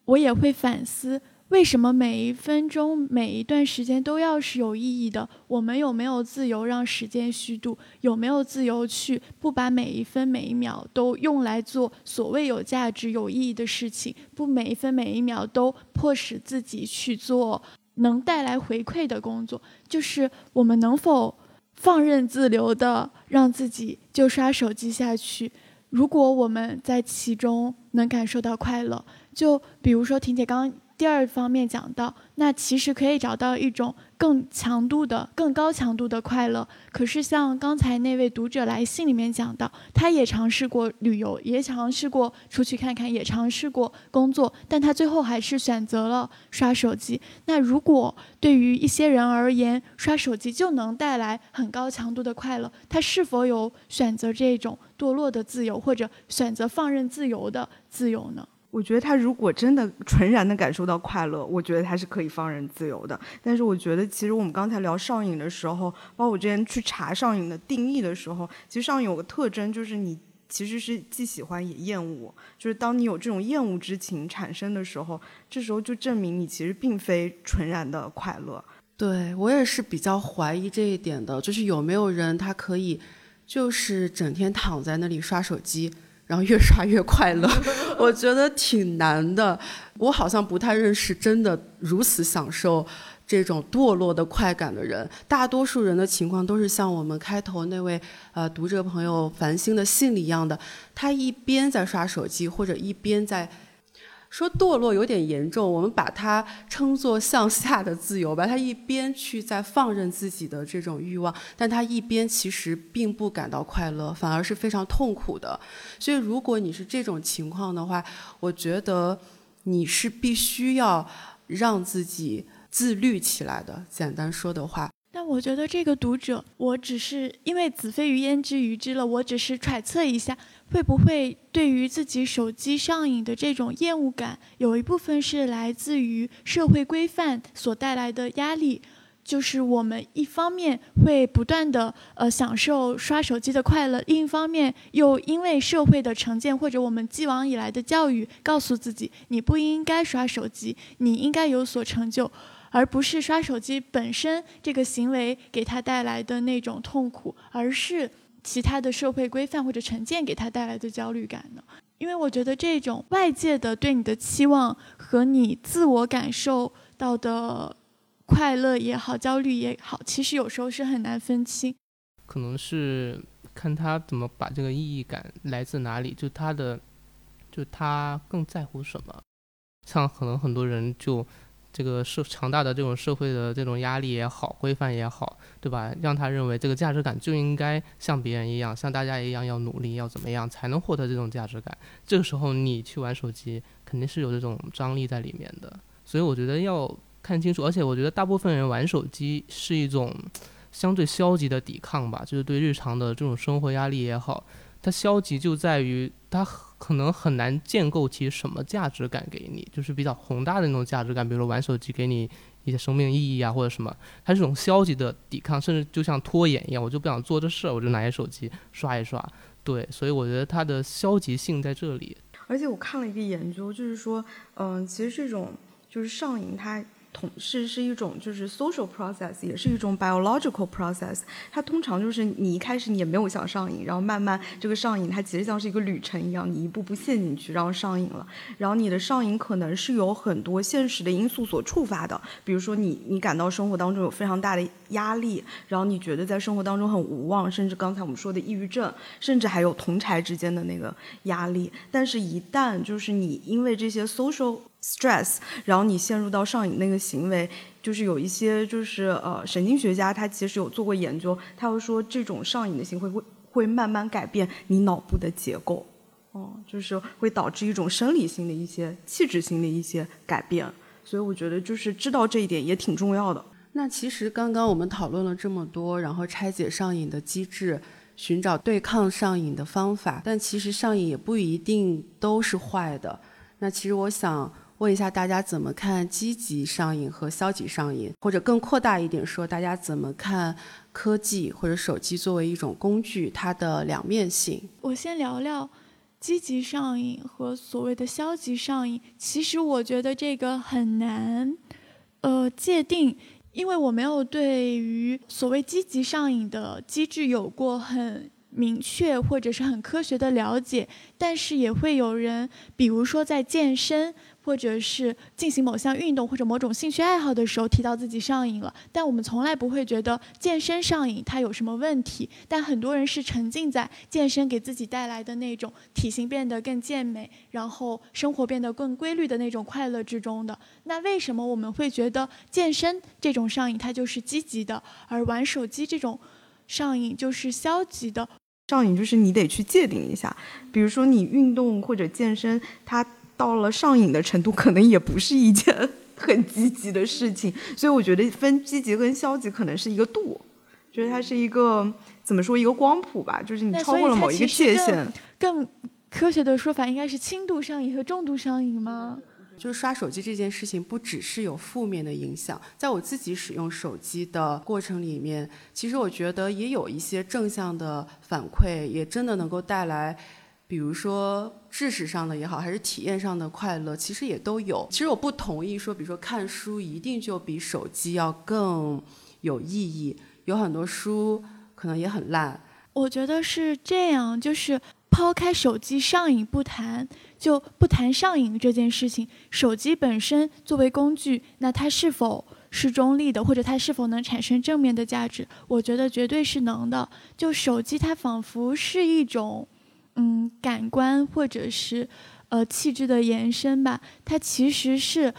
我也会反思，为什么每一分钟、每一段时间都要是有意义的？我们有没有自由让时间虚度？有没有自由去不把每一分每一秒都用来做所谓有价值、有意义的事情？不每一分每一秒都迫使自己去做能带来回馈的工作？就是我们能否？放任自流的让自己就刷手机下去，如果我们在其中能感受到快乐，就比如说婷姐刚第二方面讲到，那其实可以找到一种。更强度的、更高强度的快乐。可是像刚才那位读者来信里面讲到，他也尝试过旅游，也尝试过出去看看，也尝试过工作，但他最后还是选择了刷手机。那如果对于一些人而言，刷手机就能带来很高强度的快乐，他是否有选择这种堕落的自由，或者选择放任自由的自由呢？我觉得他如果真的 纯然的感受到快乐，我觉得他是可以放任自由的。但是我觉得，其实我们刚才聊上瘾的时候，包括我之前去查上瘾的定义的时候，其实上瘾有个特征，就是你其实是既喜欢也厌恶。就是当你有这种厌恶之情产生的时候，这时候就证明你其实并非纯然的快乐。对我也是比较怀疑这一点的，就是有没有人他可以就是整天躺在那里刷手机。然后越刷越快乐，我觉得挺难的。我好像不太认识真的如此享受这种堕落的快感的人。大多数人的情况都是像我们开头那位呃读者朋友繁星的信里一样的，他一边在刷手机，或者一边在。说堕落有点严重，我们把它称作向下的自由吧。他一边去在放任自己的这种欲望，但他一边其实并不感到快乐，反而是非常痛苦的。所以，如果你是这种情况的话，我觉得你是必须要让自己自律起来的。简单说的话。我觉得这个读者，我只是因为子非鱼焉知鱼之乐，我只是揣测一下，会不会对于自己手机上瘾的这种厌恶感，有一部分是来自于社会规范所带来的压力，就是我们一方面会不断的呃享受刷手机的快乐，另一方面又因为社会的成见或者我们既往以来的教育，告诉自己你不应该刷手机，你应该有所成就。而不是刷手机本身这个行为给他带来的那种痛苦，而是其他的社会规范或者成见给他带来的焦虑感呢？因为我觉得这种外界的对你的期望和你自我感受到的快乐也好、焦虑也好，其实有时候是很难分清。可能是看他怎么把这个意义感来自哪里，就他的，就他更在乎什么。像可能很多人就。这个社强大的这种社会的这种压力也好，规范也好，对吧？让他认为这个价值感就应该像别人一样，像大家一样要努力，要怎么样才能获得这种价值感？这个时候你去玩手机，肯定是有这种张力在里面的。所以我觉得要看清楚，而且我觉得大部分人玩手机是一种相对消极的抵抗吧，就是对日常的这种生活压力也好，它消极就在于它。可能很难建构起什么价值感给你，就是比较宏大的那种价值感，比如说玩手机给你一些生命意义啊，或者什么，它是种消极的抵抗，甚至就像拖延一样，我就不想做这事，我就拿起手机刷一刷。对，所以我觉得它的消极性在这里。而且我看了一个研究，就是说，嗯，其实这种就是上瘾，它同是是一种就是 social process，也是一种 biological process。它通常就是你一开始你也没有想上瘾，然后慢慢这个上瘾它其实像是一个旅程一样，你一步步陷进去，然后上瘾了。然后你的上瘾可能是有很多现实的因素所触发的，比如说你你感到生活当中有非常大的压力，然后你觉得在生活当中很无望，甚至刚才我们说的抑郁症，甚至还有同柴之间的那个压力。但是，一旦就是你因为这些 social stress，然后你陷入到上瘾那个行为，就是有一些就是呃神经学家他其实有做过研究，他会说这种上瘾的行为会会慢慢改变你脑部的结构，哦，就是会导致一种生理性的一些气质性的一些改变，所以我觉得就是知道这一点也挺重要的。那其实刚刚我们讨论了这么多，然后拆解上瘾的机制，寻找对抗上瘾的方法，但其实上瘾也不一定都是坏的。那其实我想。问一下大家怎么看积极上瘾和消极上瘾，或者更扩大一点说，大家怎么看科技或者手机作为一种工具它的两面性？我先聊聊积极上瘾和所谓的消极上瘾。其实我觉得这个很难，呃，界定，因为我没有对于所谓积极上瘾的机制有过很明确或者是很科学的了解。但是也会有人，比如说在健身。或者是进行某项运动或者某种兴趣爱好的时候提到自己上瘾了，但我们从来不会觉得健身上瘾它有什么问题。但很多人是沉浸在健身给自己带来的那种体型变得更健美，然后生活变得更规律的那种快乐之中的。那为什么我们会觉得健身这种上瘾它就是积极的，而玩手机这种上瘾就是消极的？上瘾就是你得去界定一下，比如说你运动或者健身，它。到了上瘾的程度，可能也不是一件很积极的事情，所以我觉得分积极跟消极可能是一个度，觉得它是一个怎么说一个光谱吧，就是你超过了某一个界限。更科学的说法应该是轻度上瘾和重度上瘾吗？就是刷手机这件事情不只是有负面的影响，在我自己使用手机的过程里面，其实我觉得也有一些正向的反馈，也真的能够带来。比如说知识上的也好，还是体验上的快乐，其实也都有。其实我不同意说，比如说看书一定就比手机要更有意义。有很多书可能也很烂。我觉得是这样，就是抛开手机上瘾不谈，就不谈上瘾这件事情。手机本身作为工具，那它是否是中立的，或者它是否能产生正面的价值？我觉得绝对是能的。就手机，它仿佛是一种。嗯，感官或者是呃气质的延伸吧，它其实是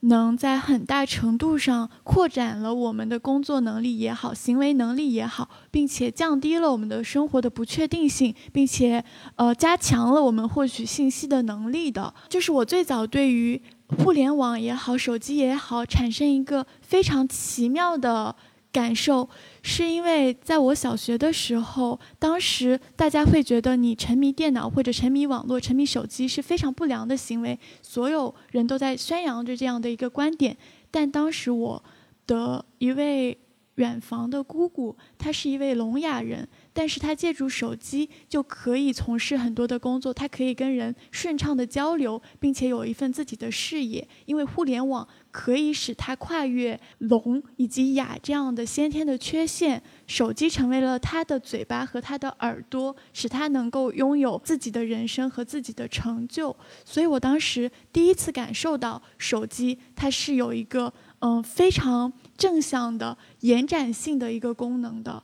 能在很大程度上扩展了我们的工作能力也好，行为能力也好，并且降低了我们的生活的不确定性，并且呃加强了我们获取信息的能力的。就是我最早对于互联网也好，手机也好，产生一个非常奇妙的感受。是因为在我小学的时候，当时大家会觉得你沉迷电脑或者沉迷网络、沉迷手机是非常不良的行为，所有人都在宣扬着这样的一个观点。但当时我的一位远房的姑姑，她是一位聋哑人。但是她借助手机就可以从事很多的工作，她可以跟人顺畅的交流，并且有一份自己的事业。因为互联网可以使他跨越聋以及哑这样的先天的缺陷，手机成为了他的嘴巴和他的耳朵，使他能够拥有自己的人生和自己的成就。所以我当时第一次感受到手机它是有一个嗯非常正向的延展性的一个功能的。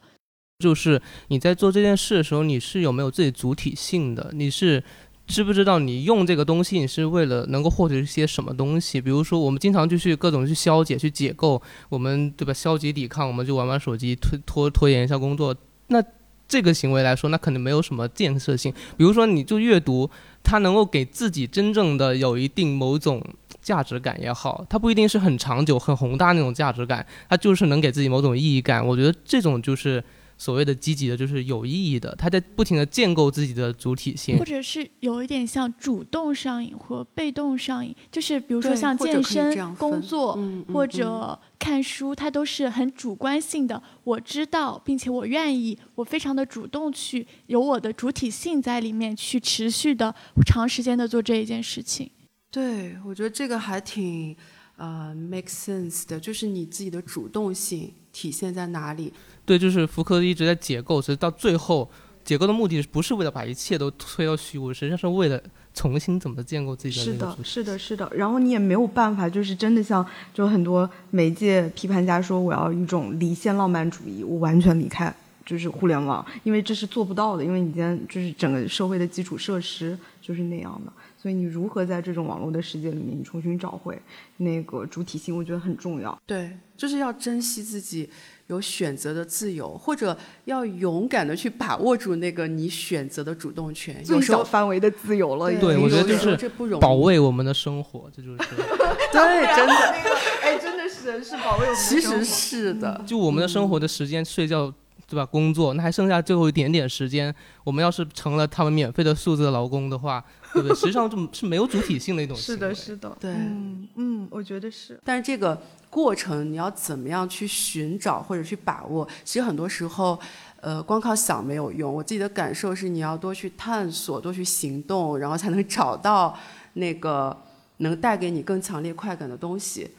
就是你在做这件事的时候，你是有没有自己主体性的？你是知不知道你用这个东西，你是为了能够获得一些什么东西？比如说，我们经常就去各种去消解、去解构，我们对吧？消极抵抗，我们就玩玩手机，拖拖拖延一下工作。那这个行为来说，那可能没有什么建设性。比如说，你就阅读，它能够给自己真正的有一定某种价值感也好，它不一定是很长久、很宏大那种价值感，它就是能给自己某种意义感。我觉得这种就是。所谓的积极的，就是有意义的，他在不停的建构自己的主体性，或者是有一点像主动上瘾或被动上瘾，就是比如说像健身、工作或者看书，它都是很主观性的。我知道，并且我愿意，我非常的主动去有我的主体性在里面，去持续的长时间的做这一件事情。对，我觉得这个还挺。呃 make sense 的，就是你自己的主动性体现在哪里？对，就是福柯一直在解构，所以到最后解构的目的不是为了把一切都推到虚无，实际上是为了重新怎么建构自己是的，的那个主体。是的，是的。然后你也没有办法，就是真的像就很多媒介批判家说，我要一种离线浪漫主义，我完全离开就是互联网，因为这是做不到的，因为你今天就是整个社会的基础设施就是那样的。所以你如何在这种网络的世界里面，你重新找回那个主体性，我觉得很重要。对，就是要珍惜自己有选择的自由，或者要勇敢的去把握住那个你选择的主动权。有最小范围的自由了，已对我觉得就是有时候这不容易保卫我们的生活，这就是。对，真的，那个哎，真的是是保卫我们的其实是的。就我们的生活的时间，睡觉，对吧？工作，那还剩下最后一点点时间，我们要是成了他们免费的数字劳工的话，对不对？实际上就是没有主体性的一种是的，行为是的，对嗯嗯，我觉得是。但是这个过程你要怎么样去寻找或者去把握？其实很多时候，呃，光靠想没有用。我自己的感受是，你要多去探索，多去行动，然后才能找到那个能带给你更强烈快感的东西。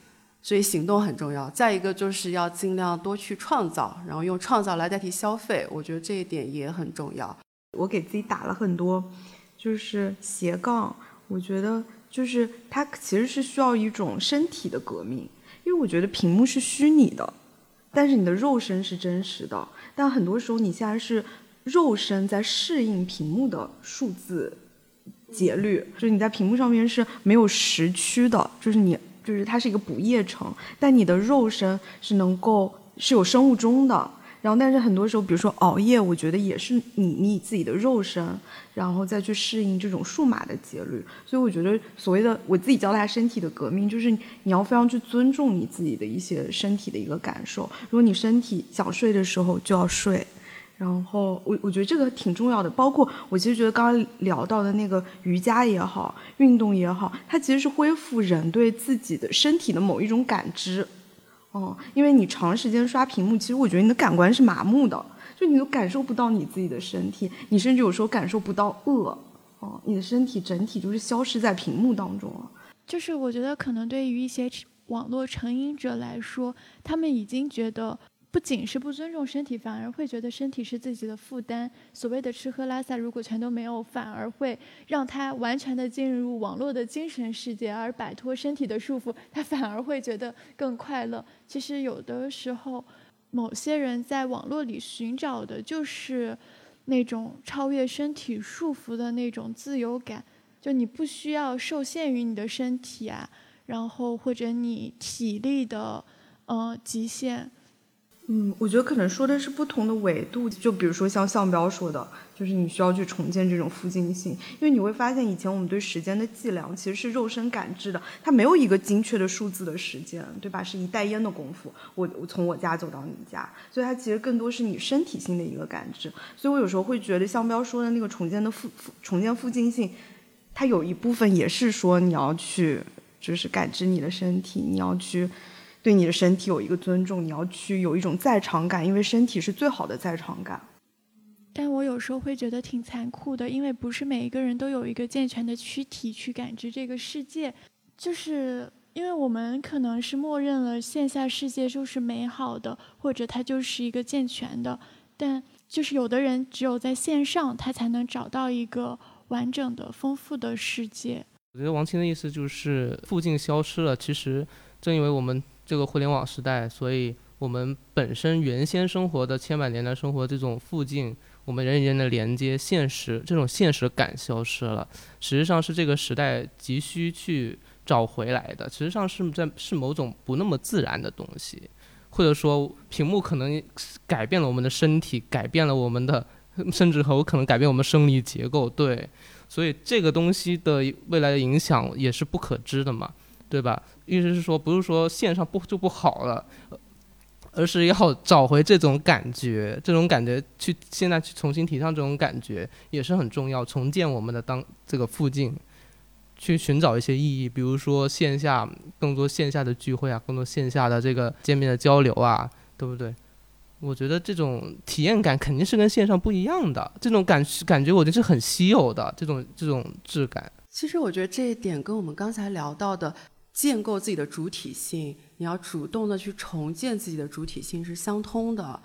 所以行动很重要。再一个就是要尽量多去创造，然后用创造来代替消费。我觉得这一点也很重要。我给自己打了很多，就是斜杠。我觉得就是它其实是需要一种身体的革命，因为我觉得屏幕是虚拟的，但是你的肉身是真实的。但很多时候你现在是肉身在适应屏幕的数字节律，就是你在屏幕上面是没有时区的，就是你就是它是一个不夜城，但你的肉身是能够是有生物钟的。然后，但是很多时候，比如说熬夜，我觉得也是你你自己的肉身，然后再去适应这种数码的节律。所以我觉得所谓的我自己叫它身体的革命，就是你要非常去尊重你自己的一些身体的一个感受。如果你身体想睡的时候就要睡，然后我我觉得这个挺重要的。包括我其实觉得刚刚聊到的那个瑜伽也好，运动也好，它其实是恢复人对自己的身体的某一种感知。哦，因为你长时间刷屏幕，其实我觉得你的感官是麻木的，就你都感受不到你自己的身体，你甚至有时候感受不到饿，哦，你的身体整体就是消失在屏幕当中了。就是我觉得可能对于一些网络成瘾者来说，他们已经觉得不仅是不尊重身体，反而会觉得身体是自己的负担。所谓的吃喝拉撒，如果全都没有，反而会让他完全的进入网络的精神世界，而摆脱身体的束缚，他反而会觉得更快乐。其实有的时候，某些人在网络里寻找的就是那种超越身体束缚的那种自由感，就你不需要受限于你的身体啊，然后或者你体力的呃极限。嗯，我觉得可能说的是不同的维度，就比如说像向标说的，就是你需要去重建这种附近性，因为你会发现以前我们对时间的计量其实是肉身感知的，它没有一个精确的数字的时间，对吧？是一袋烟的功夫，我我从我家走到你家，所以它其实更多是你身体性的一个感知。所以我有时候会觉得向标说的那个重建的附附重建附近性，它有一部分也是说你要去就是感知你的身体，你要去。对你的身体有一个尊重，你要去有一种在场感，因为身体是最好的在场感。但我有时候会觉得挺残酷的，因为不是每一个人都有一个健全的躯体去感知这个世界，就是因为我们可能是默认了线下世界就是美好的，或者它就是一个健全的，但就是有的人只有在线上，他才能找到一个完整的、丰富的世界。我觉得王琴的意思就是附近消失了，其实正因为我们。这个互联网时代，所以我们本身原先生活的千百年来生活这种附近，我们人与人的连接、现实这种现实感消失了。实际上是这个时代急需去找回来的。实际上是在是某种不那么自然的东西，或者说屏幕可能改变了我们的身体，改变了我们的，甚至有可能改变我们生理结构。对，所以这个东西的未来的影响也是不可知的嘛。对吧？意思是说，不是说线上不就不好了，而是要找回这种感觉，这种感觉去现在去重新提倡这种感觉也是很重要，重建我们的当这个附近，去寻找一些意义，比如说线下更多线下的聚会啊，更多线下的这个见面的交流啊，对不对？我觉得这种体验感肯定是跟线上不一样的，这种感感觉我觉得是很稀有的，这种这种质感。其实我觉得这一点跟我们刚才聊到的。建构自己的主体性，你要主动的去重建自己的主体性是相通的。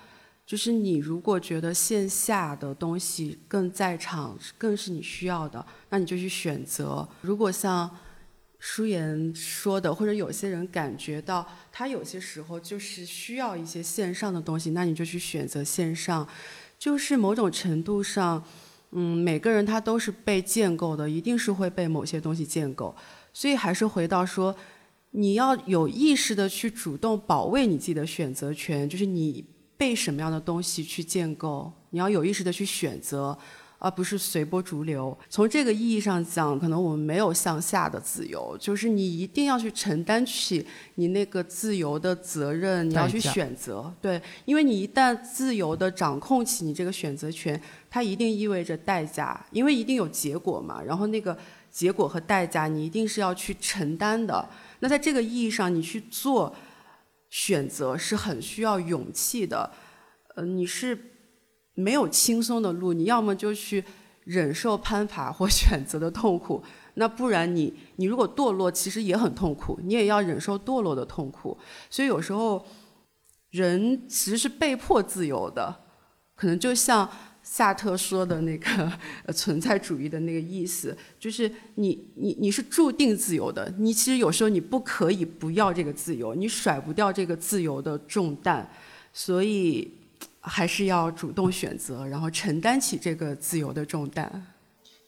就是你如果觉得线下的东西更在场，更是你需要的，那你就去选择。如果像舒言说的，或者有些人感觉到他有些时候就是需要一些线上的东西，那你就去选择线上。就是某种程度上，嗯，每个人他都是被建构的，一定是会被某些东西建构。所以还是回到说，你要有意识的去主动保卫你自己的选择权，就是你。被什么样的东西去建构？你要有意识的去选择，而不是随波逐流。从这个意义上讲，可能我们没有向下的自由，就是你一定要去承担起你那个自由的责任，你要去选择。对，因为你一旦自由的掌控起你这个选择权，它一定意味着代价，因为一定有结果嘛。然后那个结果和代价，你一定是要去承担的。那在这个意义上，你去做。选择是很需要勇气的，呃，你是没有轻松的路，你要么就去忍受攀爬或选择的痛苦，那不然你你如果堕落，其实也很痛苦，你也要忍受堕落的痛苦。所以有时候人其实是被迫自由的，可能就像。萨特说的那个存在主义的那个意思，就是你你你是注定自由的，你其实有时候你不可以不要这个自由，你甩不掉这个自由的重担，所以还是要主动选择，然后承担起这个自由的重担。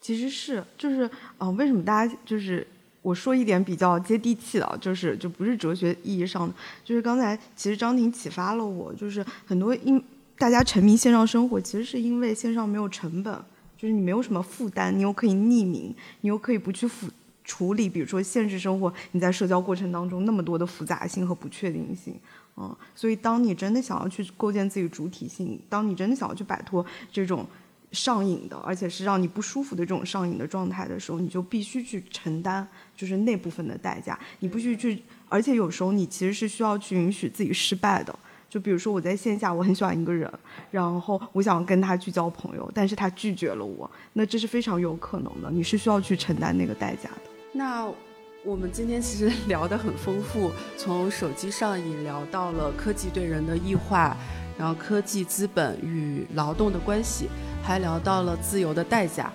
其实是就是嗯，为什么大家就是我说一点比较接地气的，就是就不是哲学意义上的，就是刚才其实张婷启发了我，就是很多因。大家沉迷线上生活，其实是因为线上没有成本，就是你没有什么负担，你又可以匿名，你又可以不去复处理，比如说现实生活你在社交过程当中那么多的复杂性和不确定性，嗯，所以当你真的想要去构建自己主体性，当你真的想要去摆脱这种上瘾的，而且是让你不舒服的这种上瘾的状态的时候，你就必须去承担就是那部分的代价，你必须去，而且有时候你其实是需要去允许自己失败的。就比如说我在线下我很喜欢一个人，然后我想跟他去交朋友，但是他拒绝了我，那这是非常有可能的，你是需要去承担那个代价的。那我们今天其实聊得很丰富，从手机上瘾聊到了科技对人的异化，然后科技资本与劳动的关系，还聊到了自由的代价。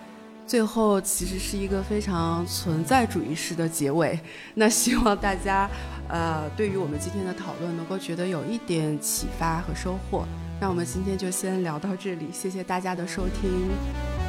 最后其实是一个非常存在主义式的结尾。那希望大家，呃，对于我们今天的讨论能够觉得有一点启发和收获。那我们今天就先聊到这里，谢谢大家的收听。